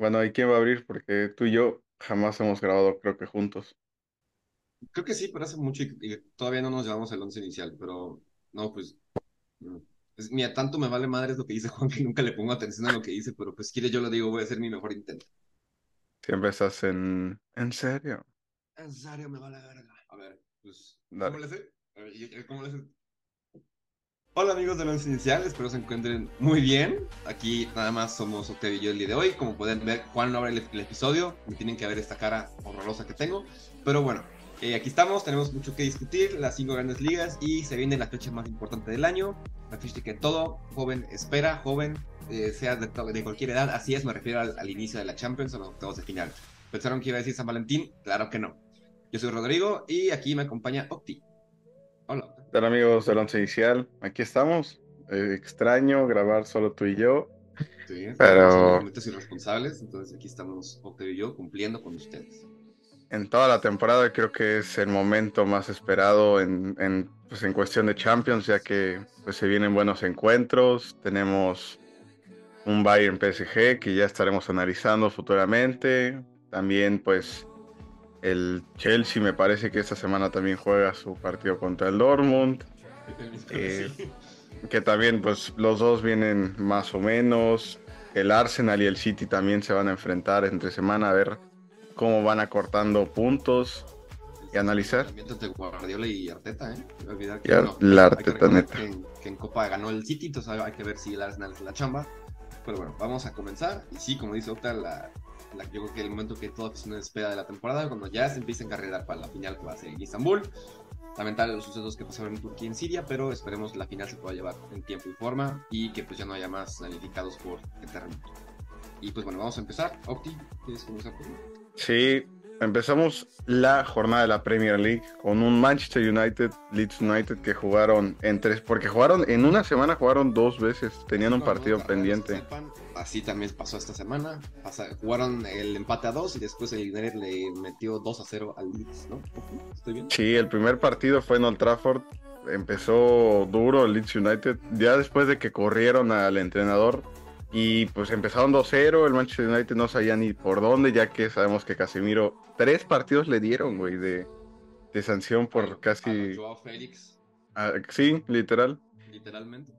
Bueno, ¿y quién va a abrir? Porque tú y yo jamás hemos grabado, creo que juntos. Creo que sí, pero hace mucho y, y todavía no nos llevamos el once inicial, pero no, pues. mm. Es, mira, tanto me vale madre lo que dice Juan que nunca le pongo atención a lo que dice, pero pues quiere yo lo digo, voy a hacer mi mejor intento. Siempre estás en... ¿En serio? En serio, me vale verga. A ver, pues. Dale. ¿Cómo le hace? A ver, ¿y- y- ¿cómo le hace? Hola amigos de Once Inicial, espero se encuentren muy bien. Aquí nada más somos Octavio y yo el día de hoy. Como pueden ver, Juan no abre el, el episodio. Me tienen que ver esta cara horrorosa que tengo. Pero bueno, eh, aquí estamos, tenemos mucho que discutir. Las cinco grandes ligas y se viene la fecha más importante del año. La fecha que todo joven espera, joven, eh, sea de, de cualquier edad. Así es, me refiero al, al inicio de la Champions, a los octavos de final. ¿Pensaron que iba a decir San Valentín? Claro que no. Yo soy Rodrigo y aquí me acompaña Octi. Hola. Octi. Hola amigos del Once Inicial, aquí estamos. Eh, extraño grabar solo tú y yo. Sí, Pero- somos irresponsables, entonces aquí estamos Octavio y yo cumpliendo con ustedes. En toda la temporada creo que es el momento más esperado en, en, pues, en cuestión de Champions, ya que pues, se vienen buenos encuentros. Tenemos un Bayern PSG que ya estaremos analizando futuramente. También pues el Chelsea me parece que esta semana también juega su partido contra el Dortmund. Eh, que también pues los dos vienen más o menos. El Arsenal y el City también se van a enfrentar entre semana a ver cómo van acortando puntos. y analizar. De Guardiola y Arteta, ¿eh? Olvidar bueno, la que Arteta, neta. Que en, que en Copa ganó el City, entonces hay que ver si el Arsenal es la chamba. Pero bueno, vamos a comenzar. Y sí, como dice Octa, la, yo creo que el momento que todo aficionado espera de la temporada, cuando ya se empieza a encarrilar para la final que va a ser en Istambul. Lamentable los sucesos que pasaron en Turquía y en Siria, pero esperemos la final se pueda llevar en tiempo y forma y que pues ya no haya más damnificados por el terremoto. Y pues bueno, vamos a empezar. Octi, ¿quieres comenzar por Sí, empezamos la jornada de la Premier League con un Manchester United, Leeds United que jugaron en tres, porque jugaron en una semana jugaron dos veces, tenían un No, partido no, pendiente. sepan, así también pasó esta semana. Pasa- jugaron el empate a dos y después el United le metió 2 a 0 al Leeds, ¿no? ¿Estoy bien? Sí, el primer partido fue en Old Trafford, empezó duro el Leeds United, ya después de que corrieron al entrenador y pues empezaron 2-0, el Manchester United no sabía ni por dónde, ya que sabemos que Casemiro tres partidos le dieron, güey, de, de sanción por A- casi... a Joao Félix, ah, sí, literal. literalmente.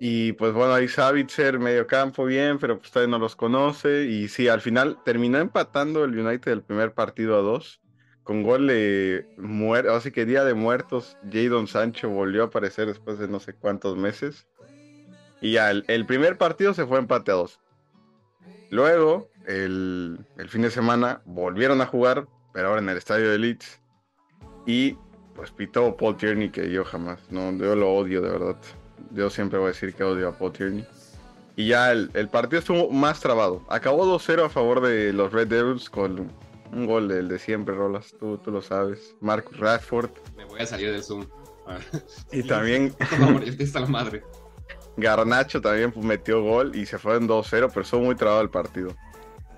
Y pues bueno, ahí Savitzer, medio campo bien, pero pues todavía no los conoce. Y sí, al final terminó empatando el United el primer partido a dos. Con gol de muertos, así que día de muertos, Jadon Sancho volvió a aparecer después de no sé cuántos meses. Y ya, el, el primer partido se fue empate a dos. Luego, el, el fin de semana, volvieron a jugar, pero ahora en el estadio de Leeds. Y pues pitó Paul Tierney, que yo jamás, no, yo lo odio de verdad. Yo siempre voy a decir que odio a Paul Tierney. Y ya el, el partido estuvo más trabado. Acabó 2-0 a favor de los Red Devils con un gol del de siempre, Rolas. Tú, tú lo sabes. Marcus Radford. Me voy a salir del Zoom. Y también Por favor, ya está la madre. Garnacho también pues, metió gol y se fue en 2-0, pero estuvo muy trabado el partido.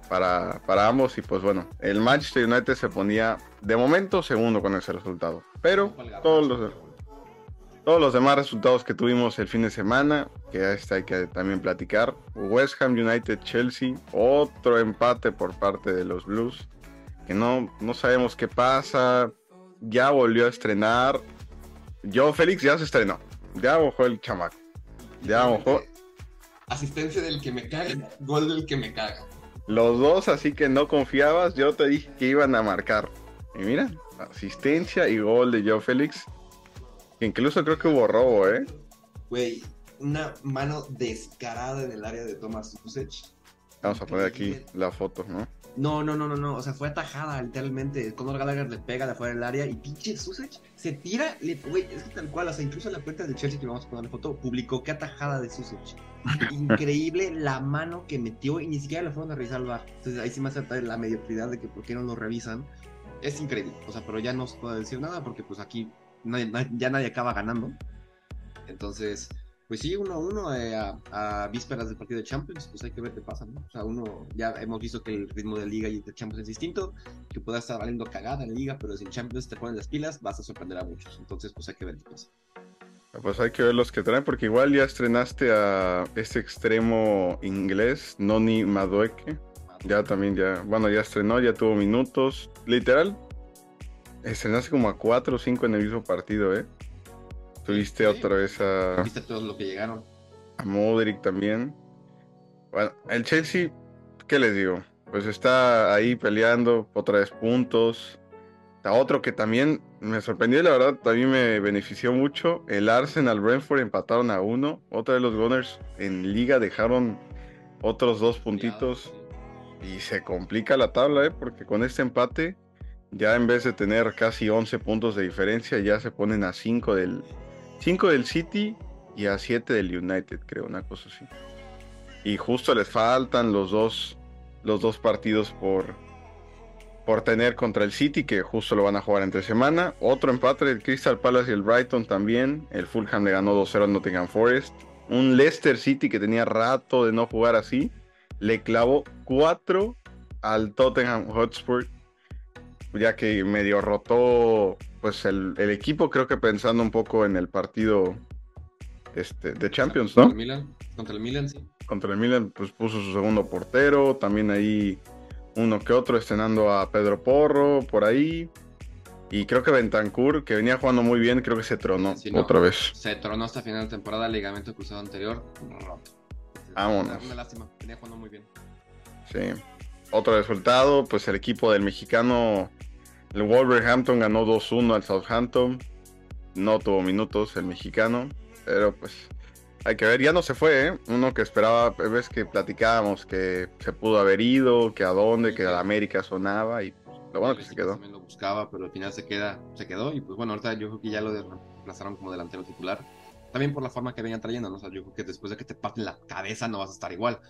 Para, para ambos y pues bueno, el Manchester United se ponía de momento segundo con ese resultado. Pero todos los, demás resultados que tuvimos el fin de semana, que este hay que también platicar. West Ham United Chelsea, otro empate por parte de los Blues, que no, no sabemos qué pasa. Ya volvió a estrenar. Joe Félix ya se estrenó. Ya mojó el chamaco. Ya mojó. Asistencia del que me caga, gol del que me caga. Los dos, así que no confiabas. Yo te dije que iban a marcar. Y mira, asistencia y gol de Joe Félix. Incluso creo que hubo robo, ¿eh? Güey, una mano descarada en el área de Thomas Susech. Vamos a poner aquí la foto, ¿no? No, no, no, no, no. O sea, fue atajada, literalmente. Conor Gallagher le pega de afuera del área y pinche Susech se tira. Le, güey, es que tal cual. O sea, incluso la cuenta de Chelsea que vamos a poner la foto publicó que atajada de Susech. Increíble la mano que metió y ni siquiera le fueron a revisar al bar. Entonces ahí sí me hace la mediocridad de que por qué no lo revisan. Es increíble. O sea, pero ya no se puede decir nada porque pues aquí ya nadie acaba ganando. Entonces, pues sí, uno a uno eh, a, a vísperas del partido de Champions, pues hay que ver qué pasa, ¿no? O sea, uno ya hemos visto que el ritmo de Liga y de Champions es distinto, que pueda estar valiendo cagada en Liga, pero si en Champions te ponen las pilas, vas a sorprender a muchos. Entonces, pues hay que ver qué pasa. Pues hay que ver los que traen, porque igual ya estrenaste a este extremo inglés, Noni Madueke. Ya también, ya. Bueno, ya estrenó, ya tuvo minutos. Literal, estrenó hace como a 4 o 5 en el mismo partido, ¿eh? Tuviste otra vez a. Viste todos los que llegaron. A Modric también. Bueno, el Chelsea, ¿qué les digo? Pues está ahí peleando otra vez puntos. A otro que también me sorprendió, la verdad, también me benefició mucho. El Arsenal Brentford empataron a uno. Otra de los Gunners en liga dejaron otros dos puntitos. Y se complica la tabla, ¿eh? porque con este empate, ya en vez de tener casi 11 puntos de diferencia, ya se ponen a 5 del, 5 del City y a 7 del United, creo, una cosa así. Y justo les faltan los dos, los dos partidos por, por tener contra el City, que justo lo van a jugar entre semana. Otro empate el Crystal Palace y el Brighton también. El Fulham le ganó 2-0 al Nottingham Forest. Un Leicester City que tenía rato de no jugar así. Le clavó 4 al Tottenham Hotspur. Ya que medio rotó pues el, el, equipo, creo que pensando un poco en el partido este, de Champions, ¿no? Contra el Milan, contra el Milan, sí. Contra el Milan, pues puso su segundo portero, también ahí uno que otro estrenando a Pedro Porro por ahí. Y creo que Bentancur, que venía jugando muy bien, creo que se tronó otra vez. Se tronó hasta final de temporada, ligamento cruzado anterior, roto. Vámonos. Una lástima, venía jugando muy bien. Sí. Otro resultado, pues el equipo del mexicano, el Wolverhampton ganó 2-1 al Southampton. No tuvo minutos el mexicano, pero pues hay que ver, ya no se fue, ¿eh? Uno que esperaba, ves que platicábamos que se pudo haber ido, que a dónde, que a la América sonaba y pues, lo bueno que se quedó. También lo buscaba, pero al final se queda, se quedó y pues bueno, ahorita yo creo que ya lo reemplazaron como delantero titular. También por la forma que venían trayendo, ¿no? O sea, yo creo que después de que te parten la cabeza no vas a estar igual.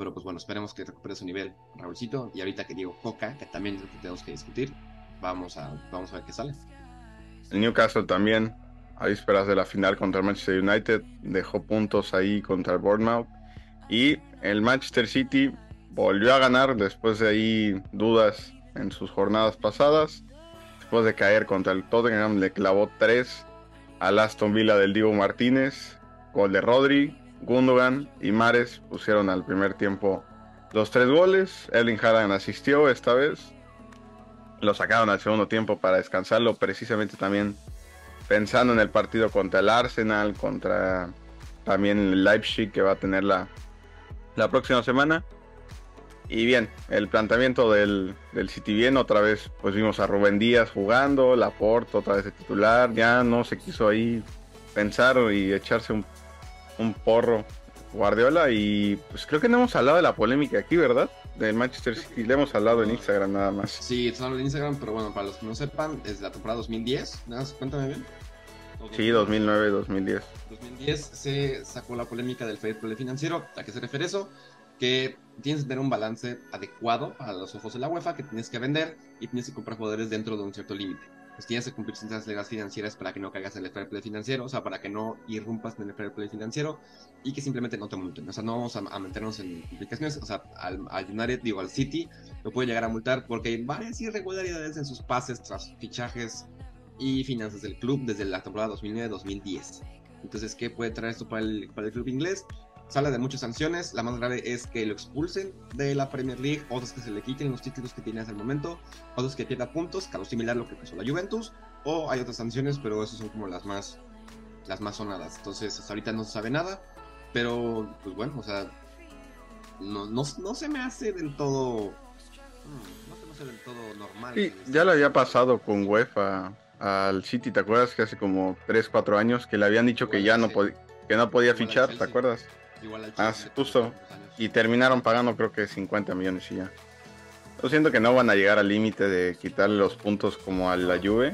Pero pues bueno, esperemos que recupere su nivel, Raúlcito. Y ahorita que digo Coca, que también es lo que tenemos que discutir, vamos a, vamos a ver qué sale. El Newcastle también, a vísperas de la final contra el Manchester United, dejó puntos ahí contra el Bournemouth. Y el Manchester City volvió a ganar después de ahí dudas en sus jornadas pasadas. Después de caer contra el Tottenham, le clavó 3 al Aston Villa del Diego Martínez. Gol de Rodri, Gundogan y Mares pusieron al primer tiempo los tres goles. Erling Haaland asistió esta vez. Lo sacaron al segundo tiempo para descansarlo, precisamente también pensando en el partido contra el Arsenal, contra también el Leipzig que va a tener la, próxima semana. Y bien, el planteamiento del, del City bien, otra vez pues vimos a Rubén Díaz jugando, Laporte otra vez de titular, ya no se quiso ahí pensar y echarse un, un porro Guardiola y pues creo que no hemos hablado de la polémica aquí, ¿verdad? Del Manchester City, le hemos hablado en Instagram nada más. Sí, hablando en Instagram, pero bueno, para los que no sepan, es la temporada 2010, nada más, cuéntame bien. Sí, 2009, 2010. 2010 se sacó la polémica del fair play financiero. ¿A qué se refiere eso? Que tienes que tener un balance adecuado a los ojos de la UEFA, que tienes que vender y tienes que comprar jugadores dentro de un cierto límite. Pues tienes que cumplir ciertas reglas financieras para que no caigas en el fair play financiero, o sea, para que no irrumpas en el fair play financiero y que simplemente no te multen. O sea, no vamos a, a meternos en complicaciones. O sea, al, al United, digo, al City, lo puede llegar a multar porque hay varias irregularidades en sus pases tras fichajes y finanzas del club desde la temporada 2009-2010. Entonces, ¿qué puede traer esto para el, para el club inglés? Sale de muchas sanciones. La más grave es que lo expulsen de la Premier League, otros que se le quiten los títulos que tiene hasta el momento, otros que pierda puntos, caso similar a lo que pasó la Juventus, o hay otras sanciones, pero esas son como las más, las más sonadas. Entonces, hasta ahorita no se sabe nada, pero pues bueno, o sea, no, no, no se me hace del todo. No se me hace del todo normal. Sí, ya lo había pasado con UEFA al City, ¿te acuerdas? Que hace como 3, 4 años que le habían dicho que ya no, pod que no podía fichar, ¿te acuerdas? Igual al Ah, justo. hace unos años. Y terminaron pagando creo que 50 millones y ya. Yo siento que no van a llegar al límite de quitarle los puntos como a la Juve.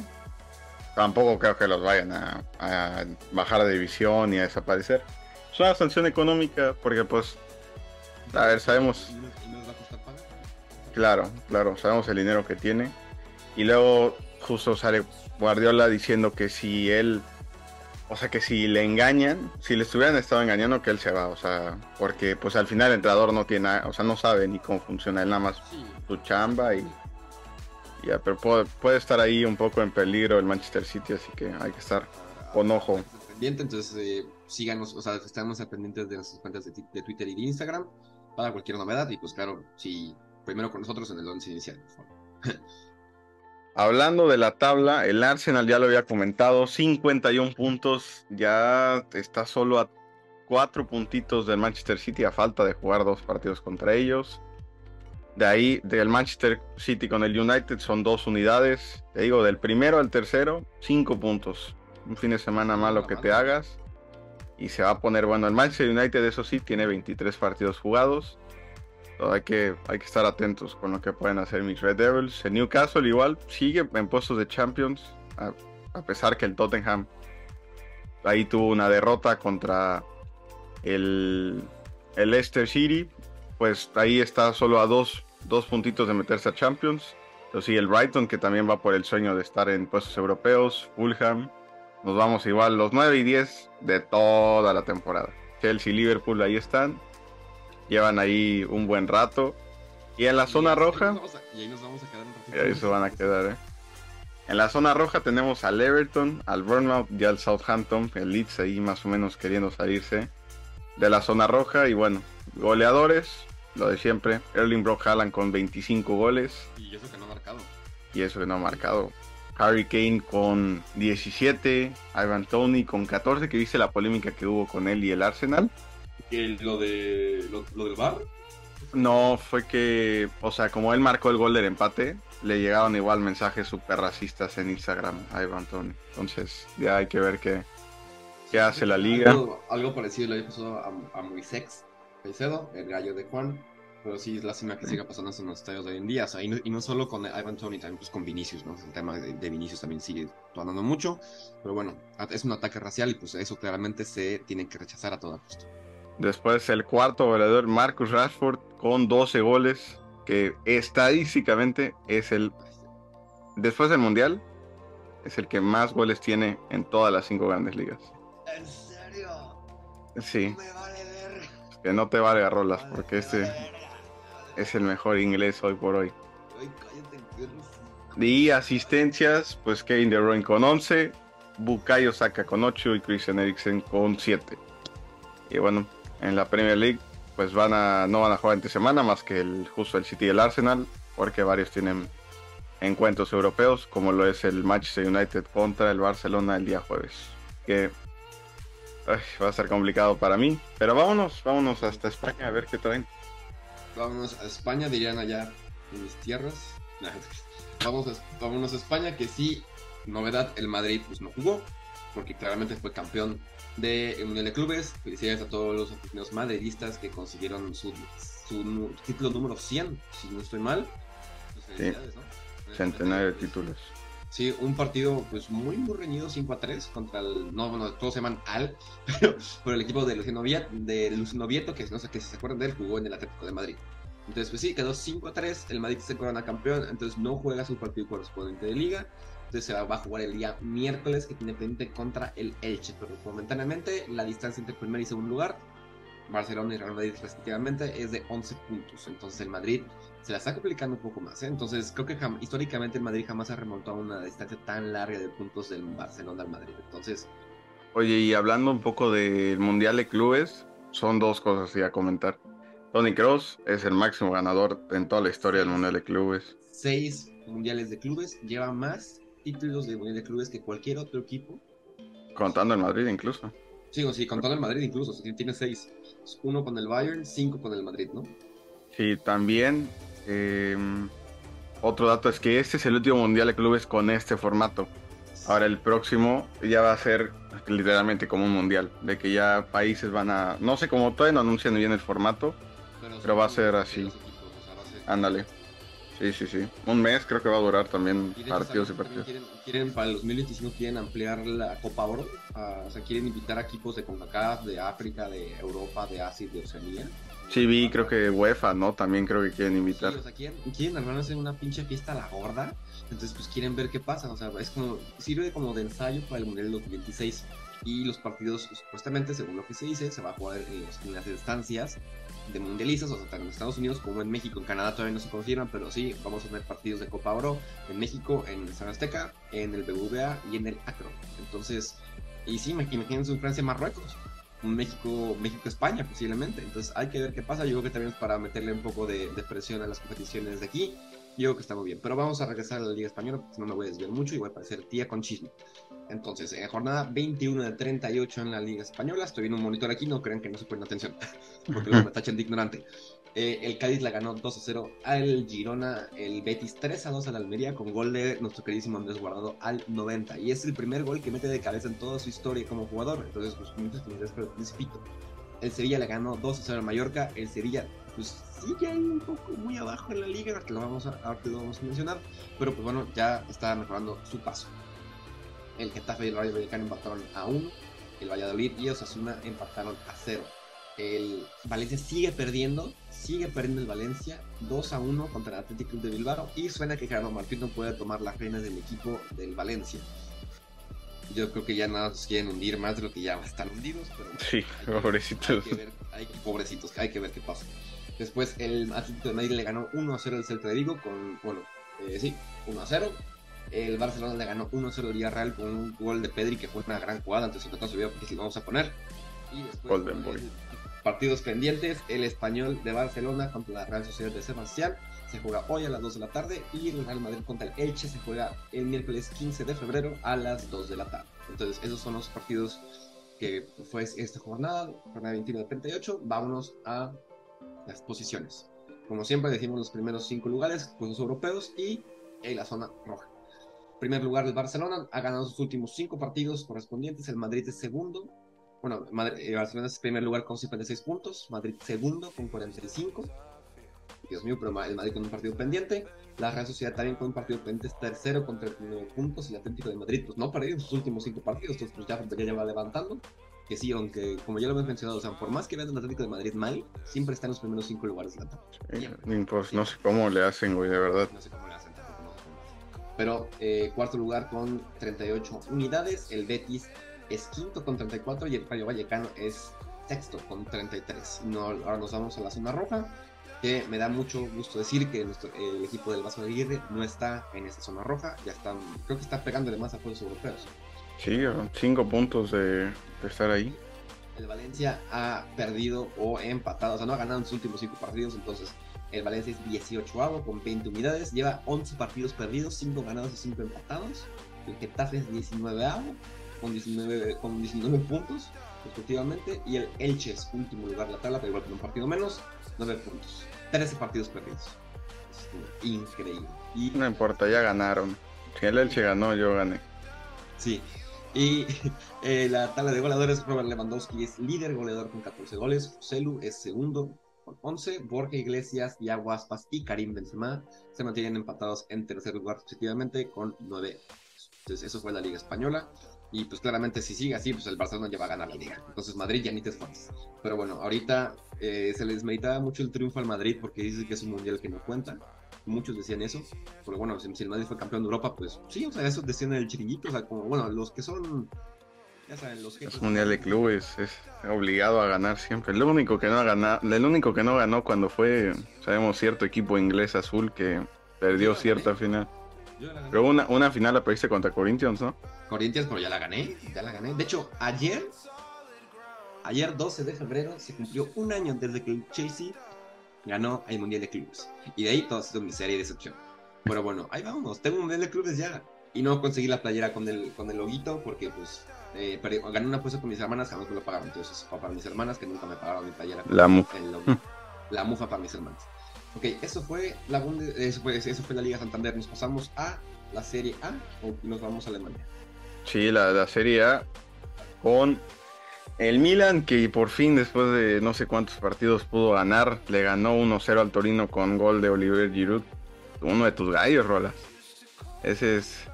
Tampoco creo que los vayan a, a bajar de división y a desaparecer. Es una sanción económica porque pues, a ver, sabemos, claro, claro, sabemos el dinero que tiene. Y luego justo sale Guardiola diciendo que si él, o sea, que si le engañan, si le estuvieran estado engañando, que él se va, o sea, porque pues al final el entrenador no tiene, o sea, no sabe ni cómo funciona, él nada más Sí. su chamba y ya, pero puede, puede estar ahí un poco en peligro el Manchester City, así que hay que estar con ojo. pendiente, entonces eh, síganos, o sea, estamos pendientes de nuestras cuentas de, de Twitter y de Instagram para cualquier novedad y pues claro, si primero con nosotros en el once inicial, por favor. Hablando de la tabla, el Arsenal ya lo había comentado, 51 puntos, ya está solo a cuatro puntitos del Manchester City a falta de jugar dos partidos contra ellos. De ahí, del Manchester City con el United son dos unidades. Te digo, del primero al tercero, cinco puntos. Un fin de semana malo que te hagas. Y se va a poner bueno. El Manchester United, eso sí, tiene 23 partidos jugados. Hay, que, hay que estar atentos con lo que pueden hacer mis Red Devils. El Newcastle igual sigue en puestos de Champions. A, pesar que el Tottenham ahí tuvo una derrota contra el, el Leicester City. Pues ahí está solo a dos dos puntitos de meterse a Champions. Pero sí, el Brighton, que también va por el sueño de estar en puestos europeos. Fulham. Nos vamos igual los 9 y 10 de toda la temporada. Chelsea y Liverpool ahí están. Llevan ahí un buen rato. Y en la zona roja. y ahí nos vamos a quedar un Y ahí se van a quedar, ¿eh? En la zona roja tenemos al Everton, al Bournemouth y al Southampton. El Leeds ahí más o menos queriendo salirse de la zona roja. Y bueno, goleadores lo de siempre. Erling Brock Haaland con 25 goles. Y eso que no ha marcado. Y eso que no ha marcado. Harry Kane con 17, Ivan Tony con 14, que viste la polémica que hubo con él y el Arsenal. ¿Lo, de, lo, del bar? No, fue que, o sea, como él marcó el gol del empate, le llegaron igual mensajes súper racistas en Instagram a Ivan Tony. Entonces, ya hay que ver qué, qué hace la liga. Algo, parecido le pasó a, a Moisex el gallo de Juan. Pero sí es lástima que siga pasando en los estadios de hoy en día. y, no, solo con Ivan Tony, también pues con Vinicius, ¿no? El tema de, Vinicius también sigue tomando mucho. Pero bueno, es un ataque racial y pues eso claramente se tiene que rechazar a toda costa. Después el cuarto goleador, Marcus Rashford, con 12 goles, que estadísticamente es el, después del Mundial, es el que más goles tiene en todas las cinco grandes ligas. ¿En serio? Sí. Que no te valga rolas, porque este es el mejor inglés hoy por hoy. Y asistencias, pues Kevin De Bruyne con 11, Bukayo Saka con 8 y Christian Eriksen con 7. Y bueno, en la Premier League pues van a no van a jugar entre semana más que el justo el City y el Arsenal, porque varios tienen encuentros europeos, como lo es el Manchester United contra el Barcelona el día jueves. Que va a ser complicado para mí. Pero vámonos, vámonos hasta España a ver qué traen. Vámonos a España, dirían allá en mis tierras. Vamos vámonos a España, que sí, novedad, el Madrid pues no jugó, porque claramente fue campeón de Mundial de Clubes. Felicidades a todos los aficionados madridistas que consiguieron su, título número 100, si no estoy mal. Pues Centenario de títulos. Sí, un partido pues muy muy reñido 5 a 3 contra el no bueno, todos se llaman Al, pero por el equipo de Luciano Vieto, de Luciano Vieto, que no sé qué si se acuerdan de él, jugó en el Atlético de Madrid. Entonces, pues sí, quedó 5 a 3, el Madrid se corona campeón, entonces no juega su partido correspondiente de liga. Entonces se va, a jugar el día miércoles que tiene pendiente contra el Elche, pero momentáneamente la distancia entre primer y segundo lugar, Barcelona y Real Madrid respectivamente, es de 11 puntos. Entonces el Madrid se la está complicando un poco más. ¿eh? Entonces, creo que históricamente el Madrid jamás ha remontado a una distancia tan larga de puntos del Barcelona al Madrid. Entonces. Oye, y hablando un poco del Mundial de Clubes, son dos cosas a comentar. Tony Cross es el máximo ganador en toda la historia del Mundial de Clubes. Seis Mundiales de Clubes, lleva más títulos de Mundial de Clubes que cualquier otro equipo. Contando el Madrid incluso. Sí, sí, contando el Madrid incluso, tiene seis. Uno con el Bayern, cinco con el Madrid, ¿no? Sí, también Em, otro dato es que este es el último mundial de clubes con este formato. Ahora el próximo ya va a ser literalmente como un mundial, de que ya países van a, no sé cómo todavía no anuncian bien el formato, pero, va a ser así. Ándale. Sí, sí, sí. Un mes creo que va a durar también partidos y partidos. Quieren, para el 2025 quieren ampliar la Copa Oro, o sea, quieren invitar a equipos de CONCACAF, de África, de Europa, de Asia y de Oceanía Sí, vi, creo que UEFA, ¿no? También creo que quieren invitar. Sí, o sea, quieren, quieren hacer una pinche fiesta a la gorda. Entonces, pues quieren ver qué pasa. O sea, es como, sirve como de ensayo para el Mundial 2026. Y los partidos, supuestamente, según lo que se dice, se va a jugar en, las instancias de mundialistas, o sea, tanto en Estados Unidos como en México. En Canadá todavía no se confirman, pero sí, vamos a tener partidos de Copa Oro en México, en San Azteca, en el BBVA y en el Acro. Entonces, y sí, imagínense un Francia-Marruecos México, México-España posiblemente. Entonces hay que ver qué pasa. Yo creo que también es para meterle un poco de, presión a las competiciones de aquí. Yo creo que muy bien. Pero vamos a regresar a la Liga Española porque no me voy a desviar mucho y voy a parecer tía con chisme. Entonces, en jornada 21 de 38 en la Liga Española, estoy viendo un monitor aquí, no crean que no se ponen atención, porque luego me tachan de ignorante. Eh, el Cádiz la ganó 2 a 0 al Girona, el Betis 3 a 2 al Almería con gol de nuestro queridísimo Andrés Guardado al 90. Y es el primer gol que mete de cabeza en toda su historia como jugador. Entonces, pues muchas felicidades para el. El Sevilla le ganó 2 a 0 al Mallorca. El Sevilla, pues sigue ahí un poco muy abajo en la liga, que lo vamos a, ahora que lo vamos a mencionar. Pero pues bueno, ya está mejorando su paso. El Getafe y el Rayo Vallecano empataron a 1. El Valladolid y Osasuna empataron a 0. El Valencia sigue perdiendo, sigue perdiendo el Valencia 2 a 1 contra el Atlético Club de Bilbao y suena que Gerardo Martín no puede tomar las reinas del equipo del Valencia. Yo creo que ya nada nos quieren hundir más de lo que ya están hundidos, pero sí, pobrecitos. Hay que pobrecitos, hay que ver qué pasa. Después el Atlético de Madrid le ganó 1 a 0 al Celta de Vigo con, bueno, eh, sí, 1 a 0. El Barcelona le ganó 1 a 0 al Villarreal con un gol de Pedri que fue una gran jugada, antes de su vida porque si vamos a poner. Y después, Golden Boy partidos pendientes, el Español de Barcelona contra la Real Sociedad de Sebastián se juega hoy a las 2 de la tarde y el Real Madrid contra el Elche se juega el miércoles 15 de febrero a las 2 de la tarde. Entonces, esos son los partidos que fue esta jornada, jornada 21 de 38. Vámonos a las posiciones. Como siempre, decimos los primeros cinco lugares, los europeos y en la zona roja. Primer lugar, el Barcelona ha ganado sus últimos cinco partidos correspondientes. El Madrid es segundo bueno, Madrid, eh, Barcelona es primer lugar con 56 puntos, Madrid segundo con 45. Dios mío, pero el Madrid con un partido pendiente. La Real Sociedad también con un partido pendiente es tercero con 39 puntos. Y el Atlético de Madrid, pues no ha perdido sus últimos cinco partidos, entonces pues ya, ya va levantando. Que sí, aunque como ya lo hemos mencionado, o sea, por más que vean el Atlético de Madrid mal, siempre está en los primeros cinco lugares de la tabla. pues no sé cómo le hacen, güey, de verdad. No sé cómo le hacen, tampoco, no sé cómo le hacen. Pero eh, cuarto lugar con 38 unidades, el Betis es quinto con 34 y el Rayo Vallecano es sexto con 33. No, ahora nos vamos a la zona roja, que me da mucho gusto decir que nuestro, el equipo del Vaso de Aguirre no está en esa zona roja, ya están, creo que está pegándole más a juegos europeos. Sí, cinco puntos de, estar ahí. El Valencia ha perdido o empatado, o sea, no ha ganado en sus últimos cinco partidos, entonces el Valencia es 18 avo con 20 unidades, lleva 11 partidos perdidos, 5 ganados y 5 empatados. El Getafe es 19 avo con 19, con 19 puntos respectivamente y el Elche es último lugar de la tabla, pero igual con un partido menos, 9 puntos, 13 partidos perdidos. increíble. Y, no importa, ya ganaron. Si el Elche ganó, yo gané. Sí. Y eh, la tabla de goleadores, Robert Lewandowski es líder goleador con 14 goles, Celu es segundo con 11, Borja Iglesias, Iago Aspas y Karim Benzema se mantienen empatados en tercer lugar respectivamente con 9 entonces, eso fue la Liga Española. Y pues claramente si sigue así, pues el Barcelona ya va a ganar la liga. Entonces Madrid ya ni te esfuerzas. Pero bueno, ahorita eh, se les meditaba mucho el triunfo al Madrid porque dice que es un mundial que no cuenta. Muchos decían eso. Pero bueno, si, el Madrid fue campeón de Europa, pues sí, o sea, eso decían en el chiringuito. O sea, como, bueno, los que son... Ya saben, los Es mundial de clubes, es obligado a ganar siempre. El único que no ha ganado, el único que no ganó cuando fue, sabemos, cierto equipo inglés azul que perdió cierta final. Pero una, una final la perdiste contra Corinthians, ¿no? Corinthians, pero ya la gané, ya la gané. De hecho, ayer, ayer 12 de febrero, se cumplió un año desde que el Chelsea ganó el Mundial de Clubes. Y de ahí todo ha sido miseria y decepción. Pero bueno, ahí vamos, tengo un Mundial de Clubes ya. Y no conseguí la playera con el, con el loguito porque pues eh, gané una apuesta con mis hermanas, jamás me lo pagaron. Entonces, para mis hermanas que nunca me pagaron mi playera. La mufa. La mufa para mis hermanas. Ok, eso fue la eso fue, eso fue la Liga Santander. Nos pasamos a la Serie A o nos vamos a Alemania. Sí, la, la Serie A con el Milan que por fin después de no sé cuántos partidos pudo ganar, le ganó 1-0 al Torino con gol de Oliver Giroud. Uno de tus gallos, Rolas. Ese es,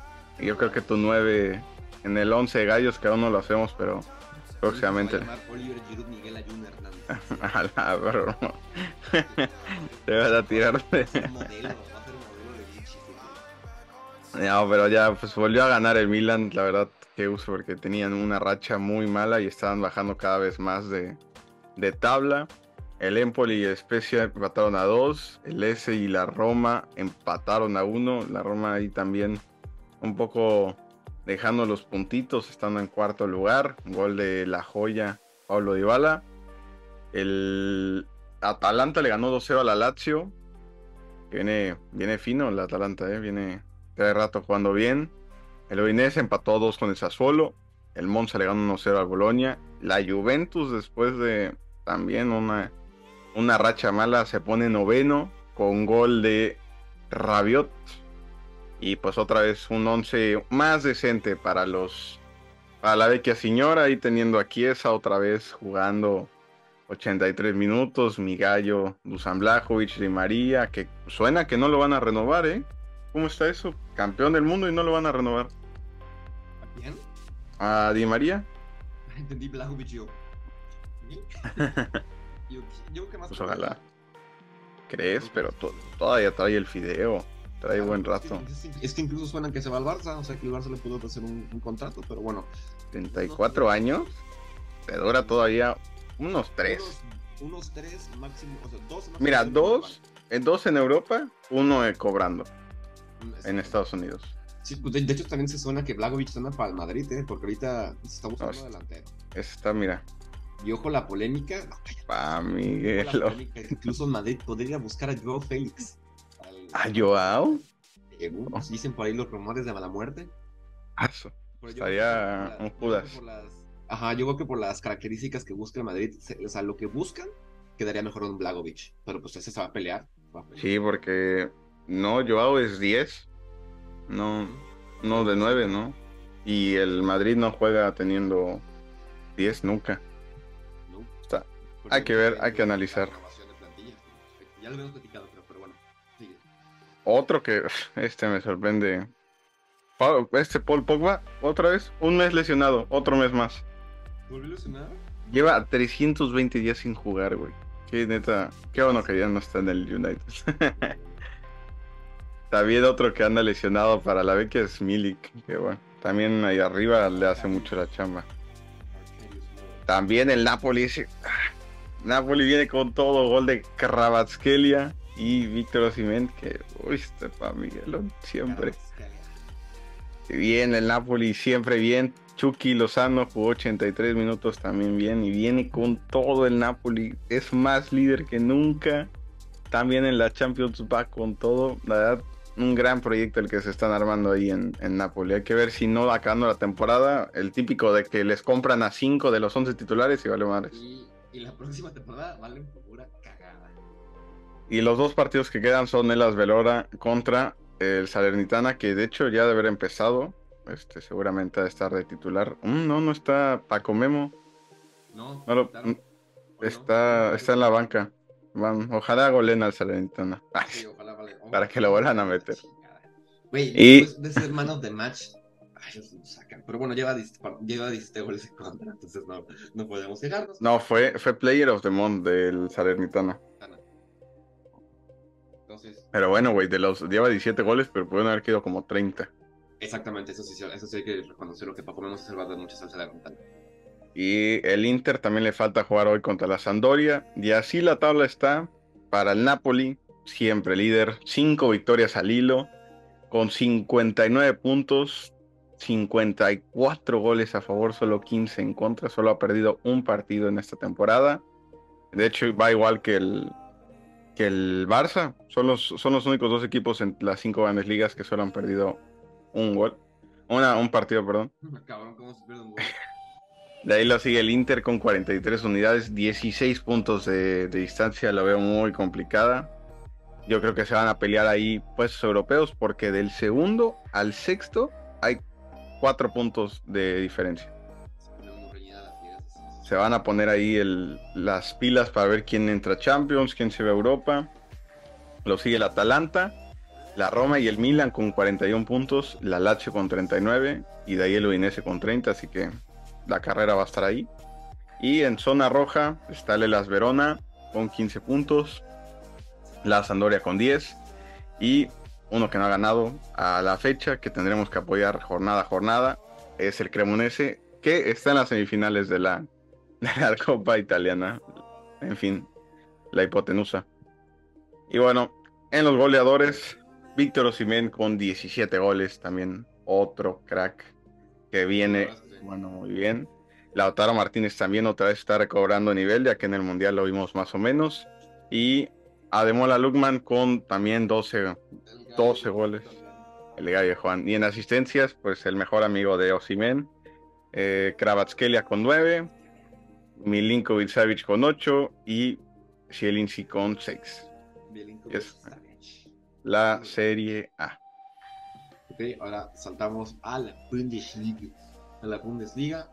yo creo que tu 9 en el 11 de gallos, que aún no lo hacemos, pero próximamente. Oliver Giroud Miguel Ayun Hernández. a la bro. Te vas a tirar de... No, pero ya pues volvió a ganar el Milan, la verdad que uso porque tenían una racha muy mala y estaban bajando cada vez más de, de tabla. El Empoli y el empataron a dos, el S y la Roma empataron a uno, la Roma ahí también un poco dejando los puntitos, estando en cuarto lugar, gol de La Joya Pablo Dybala. El Atalanta le ganó 2-0 a la Lazio. Viene, viene fino el Atalanta, ¿eh? viene de rato jugando bien. El Udinese empató 2 con el Sassuolo. El Monza le ganó 1-0 al Bolonia. La Juventus, después de también una, una racha mala, se pone noveno con gol de Rabiot. Y pues otra vez un 11 más decente para los para la vecchia señora y teniendo a Chiesa otra vez jugando 83 minutos, mi gallo Dusan Blajovic de María, que suena que no lo van a renovar, ¿eh? ¿Cómo está eso? Campeón del mundo y no lo van a renovar. ¿A quién? ¿A Di María? Entendí Blajovic yo. yo, yo ¿qué más pues ojalá. ¿Crees? Pero todavía trae el fideo. Trae buen rato. Es que, incluso suena que se va al Barça, o sea que el Barça le pudo hacer un, contrato, pero bueno. 34 años. Te dura todavía unos 3. Unos, 3 máximo, o sea, dos Mira, dos, en dos en Europa, uno cobrando mm, en Estados Unidos. Sí, pues, de, hecho también se suena que Blagovic suena para el Madrid, ¿eh? porque ahorita se está buscando no, delantero. Está, mira. Y ojo la polémica. Pa Miguel. Incluso Madrid podría buscar a Joao Félix. ¿A Joao? Eh, oh. Dicen por ahí los rumores de mala muerte. Eso. Estaría un Judas. Ajá, yo creo que por las características que busca el Madrid, o sea, lo que buscan, quedaría mejor un Blagovic. Pero pues ese se va a pelear. Sí, porque no, Joao es 10. No, no de 9, ¿no? Y el Madrid no juega teniendo 10 nunca. Hay que ver, hay que analizar. Ya lo hemos platicado, pero, bueno, Otro que este me sorprende. Este Paul Pogba, otra vez, un mes lesionado, otro mes más. ¿Volvió lesionado? Lleva 320 días sin jugar, güey. Qué neta, qué bueno que ya no está en el United. También otro que anda lesionado para la beca es Milik, que bueno, también ahí arriba le hace mucho la chamba. También el Napoli Napoli viene con todo, gol de Kravatskelia y Víctor Osimhen, que, uy, este pa' Miguelón, siempre. Bien, el Napoli siempre bien. Chucky Lozano jugó 83 minutos también bien y viene con todo el Napoli. Es más líder que nunca. También en la Champions va con todo. La verdad, un gran proyecto el que se están armando ahí en, en Napoli. Hay que ver si no acabando la temporada, el típico de que les compran a 5 de los 11 titulares y vale madres. Y la próxima temporada valen pura cagada. Y los dos partidos que quedan son el Asvelora contra el Salernitana, que de hecho ya debe haber empezado. Este, seguramente va a estar de titular. Mm, no, no está Paco Memo. No, mm, está, está en la banca. ojalá golen al Salernitana. Para que lo vuelvan a meter. y... de ser man of the match, pero bueno, lleva, lleva 17 goles en contra, entonces no, no podemos dejarnos. No, fue, fue Player of the Month del Salernitano. Entonces, pero bueno, güey, de los lleva 17 goles, pero pueden haber quedado como 30. Exactamente, eso sí, eso sí hay que reconocerlo, que Paco Menos ha de mucha salsa de la Y el Inter también le falta jugar hoy contra la Sandoria. Y así la tabla está para el Napoli, siempre líder, 5 victorias al hilo, con 59 puntos, 54 goles a favor, solo 15 en contra, solo ha perdido un partido en esta temporada. De hecho, va igual que el, que el Barça. Son los, son los únicos dos equipos en las cinco grandes ligas que solo han perdido un gol. Una, un partido, perdón. De ahí lo sigue el Inter con 43 unidades, 16 puntos de, de distancia, lo veo muy complicada. Yo creo que se van a pelear ahí puestos europeos porque del segundo al sexto hay cuatro puntos de diferencia. Se van a poner ahí las pilas para ver quién entra Champions, quién se ve a Europa. Lo sigue el Atalanta, la Roma y el Milan con 41 puntos, la Lazio con 39 y de ahí el Udinese con 30, así que la carrera va a estar ahí. Y en zona roja está el Las Verona con 15 puntos, la Sandoria con 10 y uno que no ha ganado a la fecha, que tendremos que apoyar jornada a jornada, es el Cremonese, que está en las semifinales de la, Copa Italiana. En fin, la hipotenusa. Y bueno, en los goleadores, Víctor Osimén con 17 goles, también otro crack que viene, bueno, muy bien. Lautaro Martínez también otra vez está recobrando nivel, ya que en el Mundial lo vimos más o menos. Y Ademola Lukman con también 12, 12 goles. El gallo Juan. Y en asistencias, pues el mejor amigo de Osimen, eh, Kravatskelia con 9, Milinkovic Savic con 8 y Zielinski con 6. Es la Serie A. Ok, ahora saltamos a la Bundesliga. A la Bundesliga.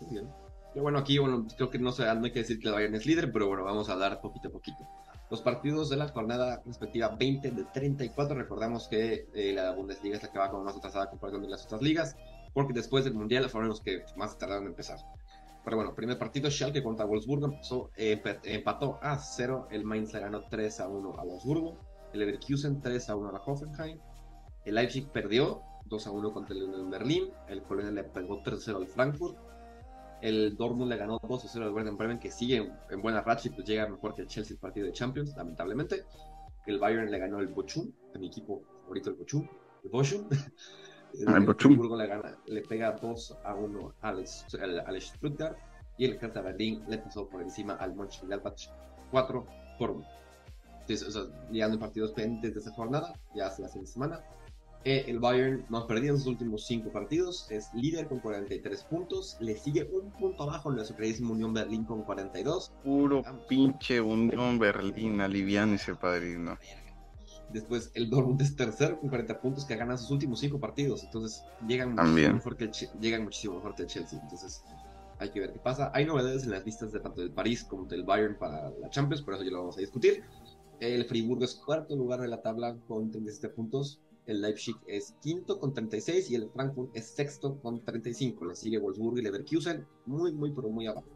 Muy bien. Pero bueno, aquí bueno, creo que no, se, no hay que decir que el Bayern es líder, pero bueno, vamos a hablar poquito a poquito. Los partidos de la jornada respectiva 20 de 34, recordamos que eh, la Bundesliga es la que va como más atrasada comparación de las otras ligas, porque después del Mundial fueron los que más tardaron en empezar. Pero bueno, primer partido, Schalke contra Wolfsburgo empezó, eh, empató a 0, el Mainz le ganó 3 a 1 a Wolfsburgo, el Leverkusen 3 a 1 a Hoffenheim, el Leipzig perdió 2 a 1 contra el Union Berlín, el Colonia le pegó 3 a 0 al Frankfurt, el Dortmund le ganó 2 a 0 al Werder Bremen, que sigue en buena racha y pues llega mejor que el Chelsea el partido de Champions, lamentablemente. El Bayern le ganó el Bochum, mi equipo favorito el Bochum, el Bochum. El, el Bochum. le, gana, le pega 2 a 1 al, al, al Stuttgart y el Hertha Berlín le pasó por encima al Mönchengladbach 4 por 1. Entonces, o sea, llegando partidos pendientes de esa jornada, ya hace la semana, el Bayern no ha perdido en sus últimos cinco partidos, es líder con 43 puntos, le sigue un punto abajo nuestro queridísimo Unión Berlín con 42. Puro pinche Unión Berlín, alivian ese padrino. Después el Dortmund es tercero con 40 puntos que ha ganado sus últimos cinco partidos, entonces llegan muchísimo, mejor que llegan muchísimo mejor que el Chelsea, entonces hay que ver qué pasa. Hay novedades en las listas de tanto del París como del Bayern para la Champions, por eso ya lo vamos a discutir. El Friburgo es cuarto lugar de la tabla con 37 puntos el Leipzig es quinto con 36 y el Frankfurt es sexto con 35. Le sigue Wolfsburg y Leverkusen, muy, muy, pero muy abajo.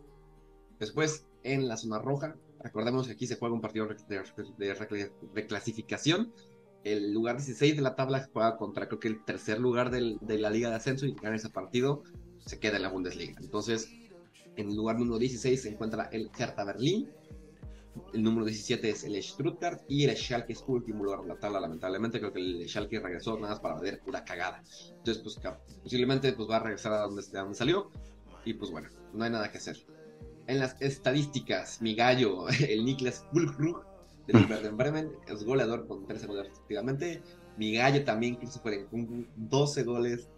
Después, en la zona roja, recordemos que aquí se juega un partido de, reclasificación. El lugar 16 de la tabla juega contra, creo que el tercer lugar de la Liga de Ascenso y gana ese partido, se queda en la Bundesliga. Entonces, en el lugar número 16 se encuentra el Hertha Berlín, el número 17 es el Stuttgart y el Schalke es último lugar de la tabla. Lamentablemente, creo que el Schalke regresó nada más para ver pura cagada. Entonces, pues posiblemente pues, va a regresar a donde, donde salió. Y pues bueno, no hay nada que hacer. En las estadísticas, mi gallo, el Niklas Fulkrug del Werder Bremen, es goleador con 13 goles respectivamente. Mi gallo también, Christopher en 12 goles.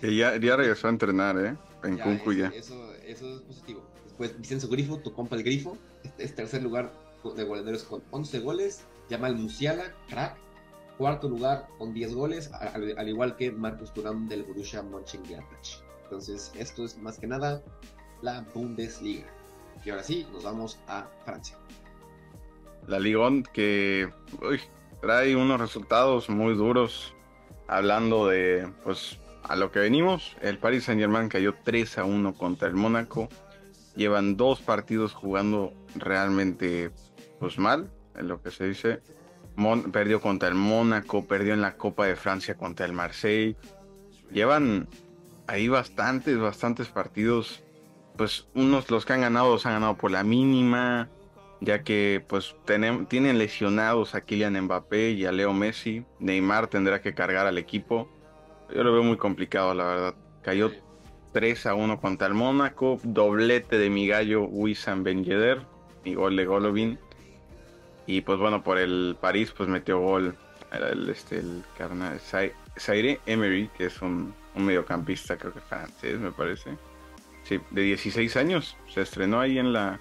Que ya, ya regresó a entrenar, ¿eh? En Kunku ya. Eso, eso es positivo. Después, Vicenzo Grifo, tu compa el Grifo, es tercer lugar de goleadores con 11 goles. Llama al Musiala, crack. Cuarto lugar con 10 goles, al, igual que Marcos Turán del Borussia Mönchengladbach. Entonces, esto es más que nada la Bundesliga. Y ahora sí, nos vamos a Francia. La Ligon que trae unos resultados muy duros. Hablando de, pues, a lo que venimos, el Paris Saint Germain cayó 3 a 1 contra el Mónaco llevan dos partidos jugando realmente pues mal, en lo que se dice. perdió contra el Mónaco, perdió en la Copa de Francia contra el Marseille. Llevan ahí bastantes, bastantes partidos. Pues unos los que han ganado los han ganado por la mínima, ya que pues tienen lesionados a Kylian Mbappé y a Leo Messi. Neymar tendrá que cargar al equipo. Yo lo veo muy complicado, la verdad. Cayó 3 a 1 contra el Mónaco, doblete de mi gallo Wissam Ben Yedder y gol de Golovin. Y pues bueno, por el París pues metió gol el, este, el carnal Zaire Emery, que es un, mediocampista creo que francés me parece. Sí, de 16 años, se estrenó ahí en la,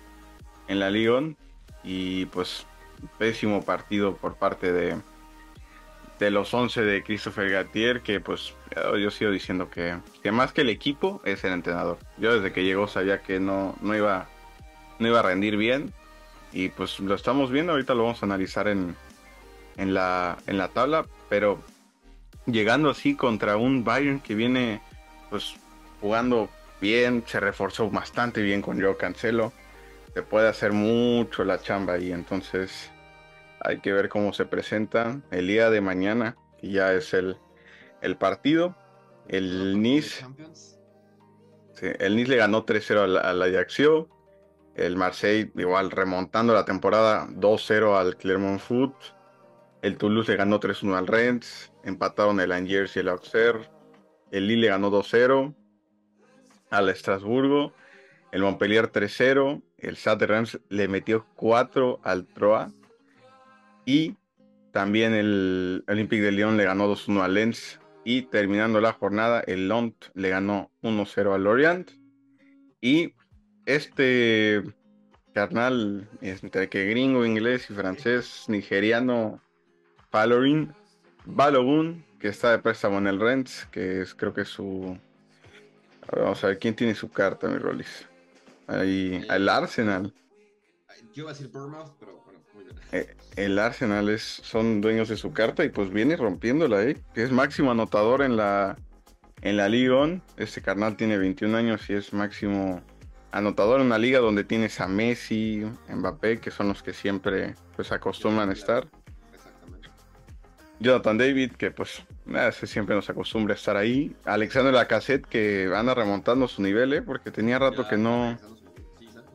en la Lyon y pues pésimo partido por parte de, de los 11 de Christopher Gatier, que pues yo sigo diciendo que, que, más que el equipo es el entrenador. Yo desde que llegó sabía que no, no, iba, no iba a rendir bien y pues lo estamos viendo, ahorita lo vamos a analizar en, en, la, en la tabla, pero llegando así contra un Bayern que viene pues jugando bien, se reforzó bastante bien con Joe Cancelo, se puede hacer mucho la chamba ahí, entonces hay que ver cómo se presenta el día de mañana, que ya es el, el partido. El Nice. el Nice le ganó 3-0 al, al, Ajaccio. El Marseille, igual remontando la temporada 2-0 al Clermont Foot. El Toulouse le ganó 3-1 al Rennes. Empataron el Angers y el Auxerre. El Lille le ganó 2-0. al Estrasburgo, el Montpellier 3-0, el Stade Reims le metió 4 al Troa y también el Olympique de Lyon le ganó 2-1 al Lens y terminando la jornada el Lont le ganó 1-0 al Lorient y este carnal entre que gringo, inglés y francés, nigeriano, Palorin, Balogun, que está de préstamo en el Rennes, que es creo que es su vamos a ver quién tiene su carta, mi Rolis. Ahí, el Arsenal. Yo iba a decir Bournemouth, pero Eh, el Arsenal es, son dueños de su carta y pues viene rompiéndola, ¿eh? Es máximo anotador en la, en la Liga. Este carnal tiene 21 años y es máximo anotador en una liga donde tienes a Messi, Mbappé, que son los que siempre pues acostumbran estar. Jonathan David, que pues siempre nos acostumbra a estar ahí. Alexander Lacazette, que anda remontando su nivel, ¿eh? porque tenía rato que no,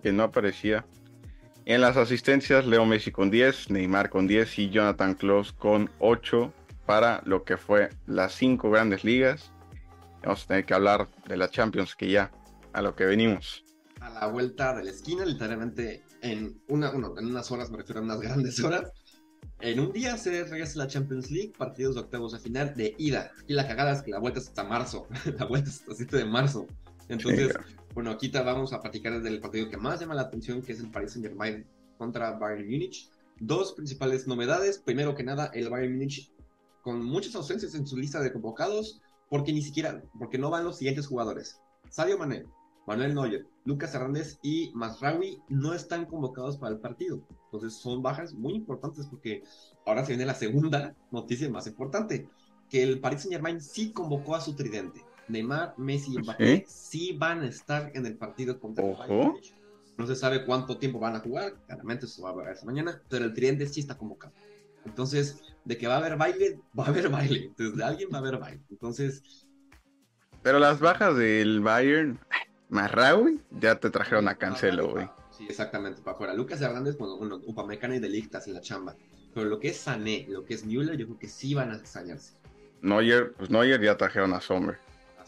que no aparecía. En las asistencias, Leo Messi con 10, Neymar con 10 y Jonathan Klaus con 8 para lo que fue las cinco grandes ligas. Vamos a tener que hablar de la Champions, que ya a lo que venimos. A la vuelta de la esquina, literalmente en, una, en unas horas, me refiero a unas grandes horas, en un día se regresa la Champions League, partidos de octavos de final de ida. Y la cagada es que la vuelta es hasta marzo. la vuelta es hasta 7 de marzo. Entonces, bueno, aquí vamos a platicar del partido que más llama la atención, que es el Paris Saint Germain contra Bayern Múnich. Dos principales novedades. Primero que nada, el Bayern Múnich con muchas ausencias en su lista de convocados, porque ni siquiera, porque no van los siguientes jugadores. Sadio Mané, Manuel Neuer, Lucas Hernández y Masraoui no están convocados para el partido. Entonces son bajas muy importantes porque ahora se viene la segunda noticia más importante, que el Paris Saint Germain sí convocó a su tridente. Neymar, Messi y Mbappé ¿Sí? van a estar en el partido contra el Bayern. No se sabe cuánto tiempo van a jugar, claramente eso va a ver esta mañana, pero el tridente sí está convocado. Entonces, de que va a haber baile, va a haber baile. Entonces, de alguien va a haber baile. Entonces. Pero las bajas del Bayern, Marraui, ya te trajeron a Cancelo, güey. Sí, exactamente, para afuera. Lucas Hernández, bueno, Upamecano y Delictas en la chamba. Pero lo que es Sané, lo que es Müller, yo creo que sí van a extrañarse. Neuer, pues Neuer ya trajeron a Sommer.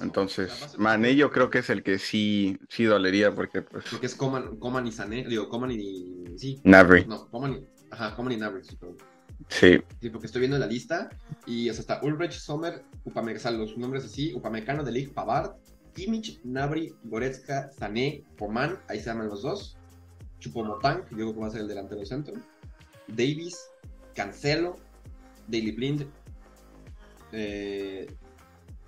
Entonces, Mané yo creo que es el que sí, sí dolería porque pues... Porque es Coman, Coman y Sané, digo, Coman y... Sí. Navri. No, Coman y... Ajá, Coman y Navri, sí, Sí. Sí, porque estoy viendo la lista y o sea, está Ulrich, Sommer, Upamecano, los nombres así, Upamecano, Delic, Pavard, Kimmich, Nabri, Goretzka, Sané, Coman, ahí se llaman los dos. Chupomotang, yo creo que va a ser el delantero centro. Davis, Cancelo, Daily Blind. Eh,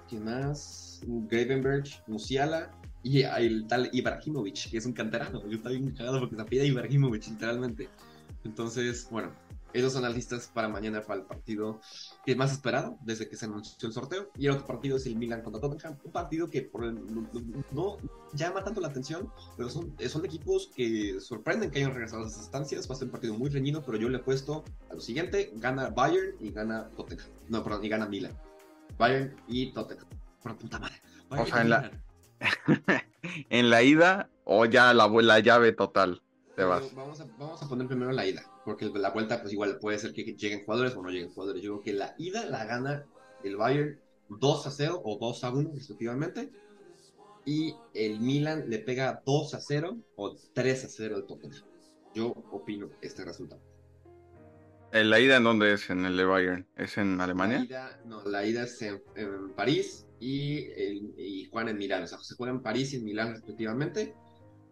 ¿Quién más? Gravenberg, Musiala y el tal Ibrahimovic, que es un canterano. Yo estaba bien cagado porque se pide Ibrahimovic, literalmente. Entonces, bueno, esas son las listas para mañana para el partido que más esperado desde que se anunció el sorteo. Y el otro partido es el Milan contra Tottenham. Un partido que por el, no llama tanto la atención, pero son, son equipos que sorprenden que hayan regresado a esas estancias. Va a ser un partido muy reñido, pero yo le he puesto a lo siguiente: gana Bayern y gana Tottenham. No, perdón, y gana Milan. Bayern y Tottenham. Por puta madre. o sea, en la, en la ida o ya la, la llave total. Vamos a, vamos a poner primero la ida, porque la vuelta, pues igual puede ser que lleguen jugadores o no lleguen jugadores. Yo creo que la ida la gana el Bayern 2 a 0 o 2 a 1, respectivamente. Y el Milan le pega 2 a 0 o 3 a 0 al Tottenham. Yo opino este resultado. ¿En ¿La ida en dónde es en el de Bayern? ¿Es en Alemania? La ida, no, la ida es en, París y, el, y Juan en Milán. O sea, se juega en París y en Milán respectivamente.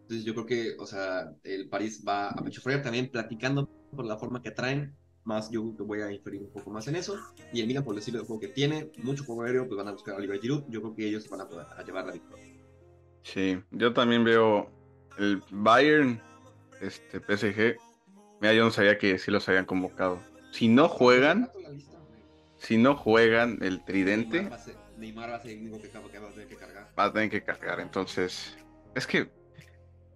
Entonces yo creo que, o sea, el París va a Pecho también platicando por la forma que traen. Más yo voy a inferir un poco más en eso. Y el Milan, por decirlo de juego que tiene, mucho juego aéreo, pues van a buscar a Oliver Giroud. Yo creo que ellos van a poder llevar la victoria. Sí, yo también veo el Bayern, este PSG. Mira, yo no sabía que sí los habían convocado. Si no juegan, si no juegan el tridente, Neymar va a ser el único que, va a tener que cargar. Va a tener que cargar, entonces es que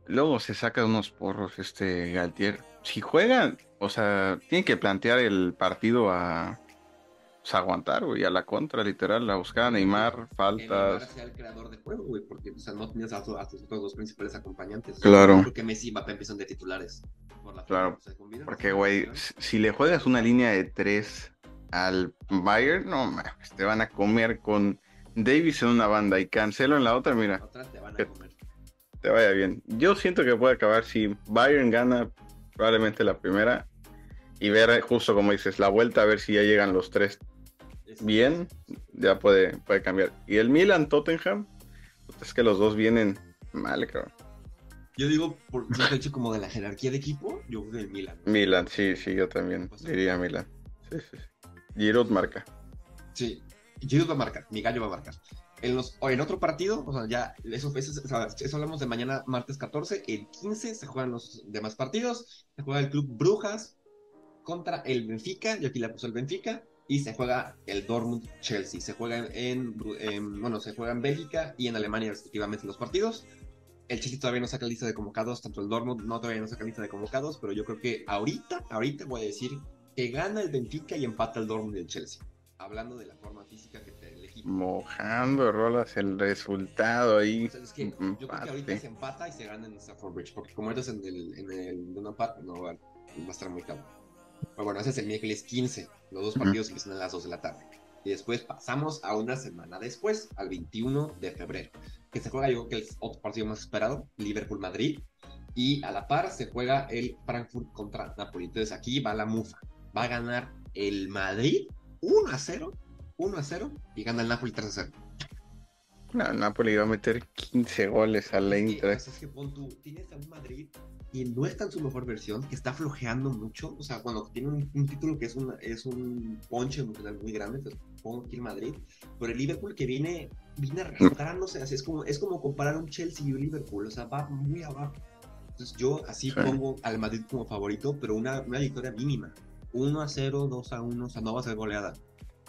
Luego se saca unos porros este Galtier. Si juegan, o sea, tiene que plantear el partido a pues, aguantar, güey, a la contra, literal, a buscar a Neymar, faltas. Neymar sea el creador de juego, güey, porque o sea, no tenías a, tus dos principales acompañantes. Claro. Porque Messi y Mbappé empiezan de titulares. claro. porque, güey, si le juegas una línea de tres al Bayern, no, te van a comer con Davis en una banda y Cancelo en la otra, mira, te, te vaya bien. Yo siento que puede acabar si Bayern gana probablemente la primera y ver justo como dices, la vuelta a ver si ya llegan los tres bien, ya puede, puede cambiar. Y el Milan Tottenham, es que los dos vienen mal, cabrón. Yo digo, por el hecho como de la jerarquía de equipo, yo creo que el Milan. Milan, sí, sí, yo también diría Milan. Sí, sí, sí. Giroud marca. Sí, Giroud va a marcar, mi gallo va a marcar. En, los, en otro partido, o sea, ya, eso, eso, eso, hablamos de mañana, martes 14, el 15 se juegan los demás partidos, se juega el Club Brujas contra el Benfica, yo aquí le puse el Benfica, y se juega el Dortmund Chelsea. Se juega en, bueno, se juega en Bélgica y en Alemania respectivamente los partidos. El Chelsea todavía no saca lista de convocados, tanto el Dortmund no todavía no saca lista de convocados, pero yo creo que ahorita, ahorita voy a decir que gana el Benfica y empata el Dortmund y el Chelsea. Hablando de la forma física que te elegí. Mojando rolas el resultado ahí. yo creo que ahorita se empata y se gana en Stafford Bridge, porque como eres en el, en el no va a estar muy cabrón. Pero bueno, ese es el miércoles 15. Los dos partidos empiezan a las 2 de la tarde. Y después pasamos a una semana después, al 21 de febrero, que se juega, yo creo que es otro partido más esperado, Liverpool-Madrid. Y a la par se juega el Frankfurt contra Napoli. Entonces aquí va la mufa. Va a ganar el Madrid 1 a 0, 1 a 0 y gana el Napoli 3 a 0. No, Napoli va a meter 15 goles al Inter. Es que, pon tú, tienes a un Madrid y no está en su mejor versión, que está flojeando mucho. O sea, cuando tiene un, título que es, una, es un ponche emocional muy grande, pues, pongo aquí el Madrid, pero el Liverpool que viene, viene arrastrándose, así es como, es como comparar un Chelsea y un Liverpool, o sea, va muy abajo. Entonces yo así pongo al Madrid como favorito, pero una, una victoria mínima. 1 a 0, 2 a 1, o sea, no va a ser goleada.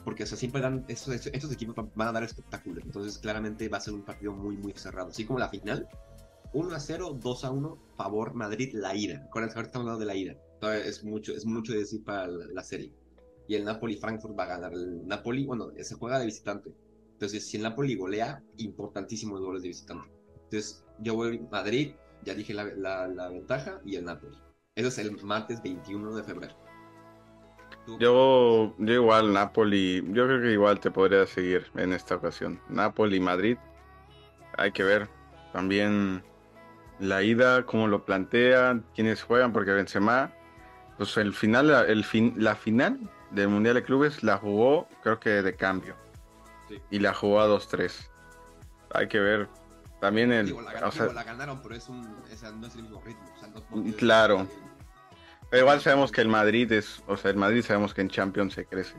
Porque o sea, siempre dan, estos, estos equipos van a dar espectáculo. Entonces claramente va a ser un partido muy, muy cerrado. Así como la final, 1 a 0, 2 a 1, favor Madrid, la ira. Ahora estamos hablando de la ira. es mucho, es mucho decir para la, serie. Y el Napoli-Frankfurt va a ganar. El Napoli, bueno, se juega de visitante. Entonces, si el Napoli golea, importantísimos goles de visitante. Entonces, yo voy a Madrid, ya dije la, la, ventaja, y el Napoli. Eso es el martes 21 de febrero. Yo, yo igual, Napoli, yo creo que igual te podría seguir en esta ocasión. Napoli-Madrid, hay que ver. También la ida, cómo lo plantean, quiénes juegan, porque Benzema, pues el final, el fin, la final del Mundial de Clubes la jugó, creo que de cambio. Y la jugó a 2-3. Hay que ver. También el. la, ganaron, pero es un, no es el mismo ritmo. claro. Pero igual sabemos que el Madrid es. O sea, el Madrid sabemos que en Champions se crece.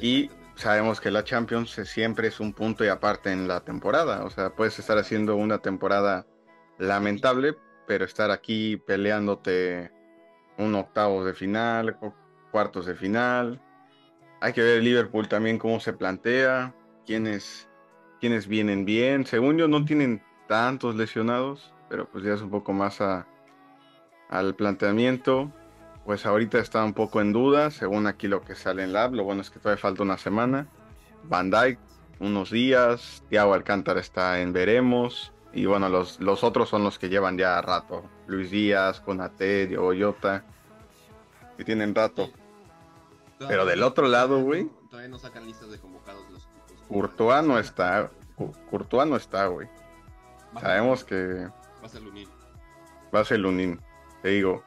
Y sabemos que la Champions siempre es un punto y aparte en la temporada. O sea, puedes estar haciendo una temporada lamentable, pero estar aquí peleándote un octavo de final, cuartos de final. Hay que ver Liverpool también cómo se plantea, quiénes, quiénes vienen bien. Según yo no tienen tantos lesionados, pero pues ya es un poco más al planteamiento. Pues ahorita está un poco en duda, según aquí lo que sale en Lab. Lo bueno es que todavía falta una semana. Van Dyke, unos días. Thiago Alcántara está en veremos. Y bueno, los, los otros son los que llevan ya rato. Luis Díaz, Conate, Diego Yota. Que tienen rato. Pero del otro lado, güey. Todavía no sacan listas de convocados los Courtois no está. Courtois no está, güey. Sabemos que. Va a ser Lunin. Va a ser Lunin. Te digo.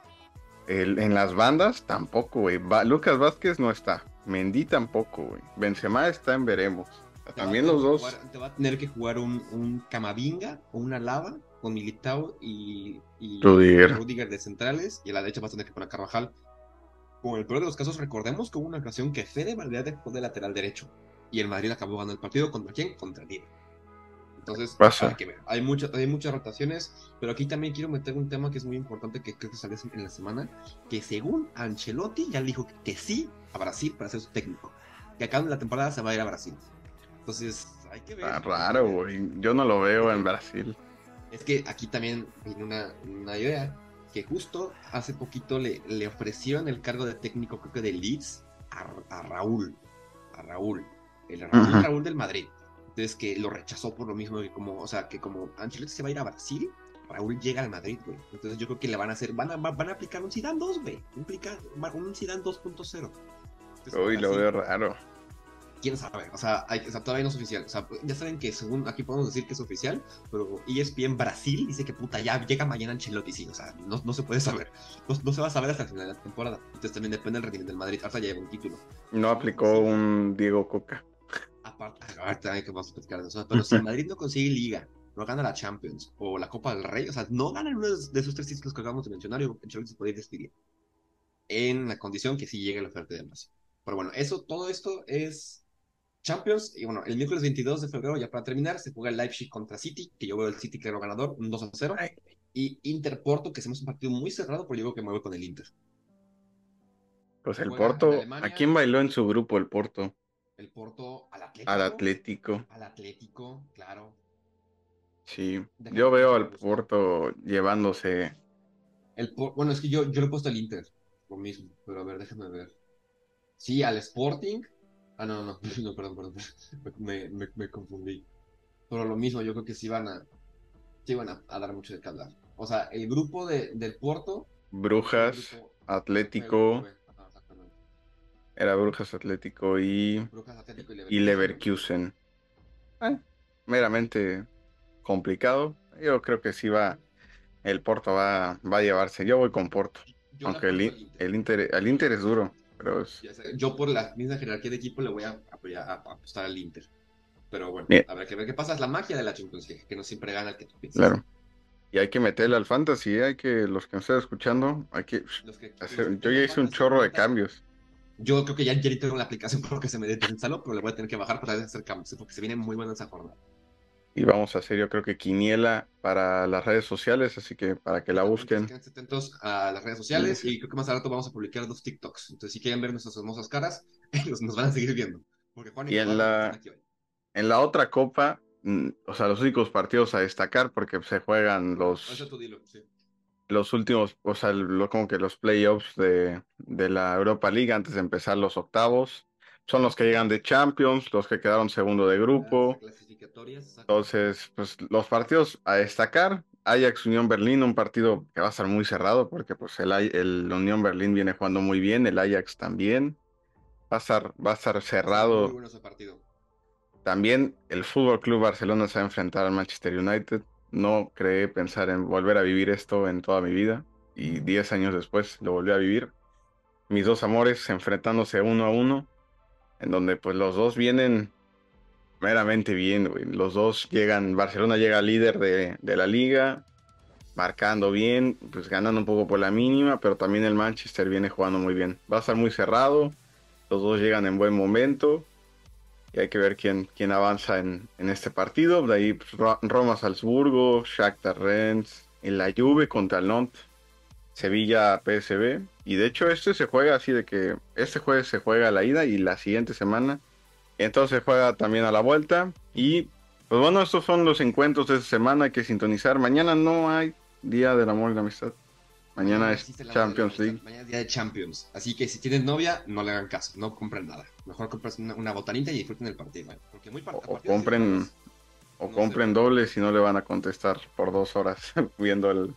En las bandas tampoco, güey. Lucas Vázquez no está. Mendy tampoco, güey. Benzema está en veremos. También los dos. te va a tener que jugar un, un Camavinga o una Lava con Militao y, y Rudiger. de centrales. Y a la derecha vas a tener que poner a Carvajal. Como el peor de los casos, recordemos que hubo una ocasión que Fede Valverde jugó de lateral derecho. Y el Madrid acabó ganando el partido. ¿Contra quién? Contra el Entonces, hay que ver. Hay, muchas hay muchas rotaciones, pero aquí también quiero meter un tema que es muy importante que creo que salió en la semana, que según Ancelotti ya le dijo que sí a Brasil para ser su técnico. Que en la temporada se va a ir a Brasil. Entonces, hay que ver. Está raro, güey. Yo no lo veo en Brasil. Es que aquí también viene una, una idea que justo hace poquito le, le, ofrecieron el cargo de técnico, creo que de Leeds, a, Raúl. A Raúl. El Raúl, del Madrid. Entonces que lo rechazó por lo mismo que como, o sea, que como Ancelotti se va a ir a Brasil, Raúl llega al Madrid, güey. Entonces yo creo que le van a hacer, van a, van a aplicar un Zidane 2, güey. Un Zidane 2.0. Uy, lo veo raro. quién sabe, o sea, hay, o sea, todavía no es oficial. O sea, ya saben que según aquí podemos decir que es oficial, pero ESPN Brasil dice que puta, ya llega mañana Ancelotti, sí, o sea, no, no se puede saber. No, no, se va a saber hasta el final de la temporada. Entonces también depende del rendimiento del Madrid. Hasta ya lleva un título. No aplicó un Diego Coca. Aparte, ahorita hay que vamos a platicar de eso. Pero si el Madrid no consigue Liga, no gana la Champions o la Copa del Rey, o sea, no ganan uno de esos tres títulos que acabamos de mencionar, y Ancelotti se puede ir despedir. En la condición que sí llegue la oferta de Brasil. Pero bueno, eso, todo esto es Champions. Y bueno, el miércoles 22 de febrero, ya para terminar, se juega el Leipzig contra City, que yo veo el City claro ganador, un 2 a 0. Y Inter Porto, que hacemos un partido muy cerrado, pero yo creo que mueve con el Inter. Pues el Porto, ¿a quién bailó en su grupo el Porto? El Porto al Atlético. Al Atlético. Al Atlético, claro. Sí, yo veo al Porto llevándose. El bueno, es que yo, yo le he puesto al Inter, lo mismo, pero a ver, déjame ver. Sí, al Sporting. Ah, no, no, no, perdón, perdón. Me, me, me confundí. Pero lo mismo, yo creo que sí van a, sí van a, dar mucho de qué hablar. O sea, el grupo de, del Porto. Brujas, Atlético. Era Brujas Atlético y. Brujas, Atlético y Leverkusen. Eh, meramente complicado. Yo creo que sí va. El Porto va, va a llevarse. Yo voy con Porto. aunque el, el, Inter, el Inter es duro. Yo por la misma jerarquía de equipo le voy a, apostar al Inter. Pero bueno, habrá que ver qué pasa. Es la magia de la Champions League, que no siempre gana el que tú piensas. Claro. Y hay que meterle al fantasy, ¿eh? hay que, los que me estén escuchando, hay que, hacer, yo ya hice un chorro de cambios. Yo creo que ya, ya tengo la aplicación porque se me desinstaló, pero le voy a tener que bajar para hacer cambios, porque se viene muy buena esa jornada. Y vamos a hacer, yo creo que quiniela para las redes sociales, así que para que la busquen. Estén atentos a las redes sociales y creo que más al rato vamos a publicar dos TikToks. Entonces, si quieren ver nuestras hermosas caras, ellos nos van a seguir viendo. Porque Juan y, en, la, en la otra copa, mm, o sea, los únicos partidos a destacar, porque se juegan los, los últimos, o sea, como que los playoffs de, de la Europa League antes de empezar los octavos son los que llegan de Champions, los que quedaron segundo de grupo. Entonces, pues los partidos a destacar, Ajax Unión Berlín, un partido que va a estar muy cerrado porque pues el, el Unión Berlín viene jugando muy bien, el Ajax también. Va a estar, va a estar cerrado. También el Fútbol Club Barcelona se va a enfrentar al Manchester United. No creé pensar en volver a vivir esto en toda mi vida y 10 años después lo volví a vivir. Mis dos amores enfrentándose uno a uno en donde pues los dos vienen meramente bien, Los dos llegan, Barcelona llega líder de, la liga, marcando bien, pues ganando un poco por la mínima, pero también el Manchester viene jugando muy bien. Va a estar muy cerrado, los dos llegan en buen momento y hay que ver quién, quién avanza en, este partido. De ahí pues, Roma Salzburgo, Shakhtar Rennes, en la Juve contra el Nantes, Sevilla PSB y de hecho este se juega así de que este jueves se juega a la ida y la siguiente semana. Entonces juega también a la vuelta. Y pues bueno, estos son los encuentros de esta semana. Hay que sintonizar. Mañana no hay Día del Amor y la Amistad. Mañana es Champions League. Mañana es día de Champions. Así que si tienen novia, no le hagan caso. No compren nada. Mejor compren una, botanita y disfruten el partido. Porque muy o, compren, o compren doble si no le van a contestar por dos horas viendo el,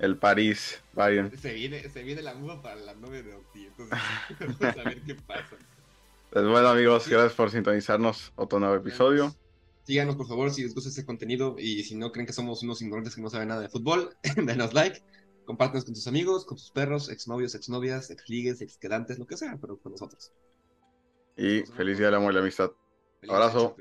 el París Bayern. Se viene, se viene la muda para la 9 de octubre, entonces vamos a ver qué pasa. Pues bueno amigos, gracias por sintonizarnos otro nuevo episodio. Síganos por favor si les gusta este contenido y si no creen que somos unos ignorantes que no saben nada de fútbol, denos like, compártanos con tus amigos, con tus perros, exnovios, exnovias, exligues, exquedantes, lo que sea, pero con nosotros. Y feliz día del amor y la amistad. Abrazo.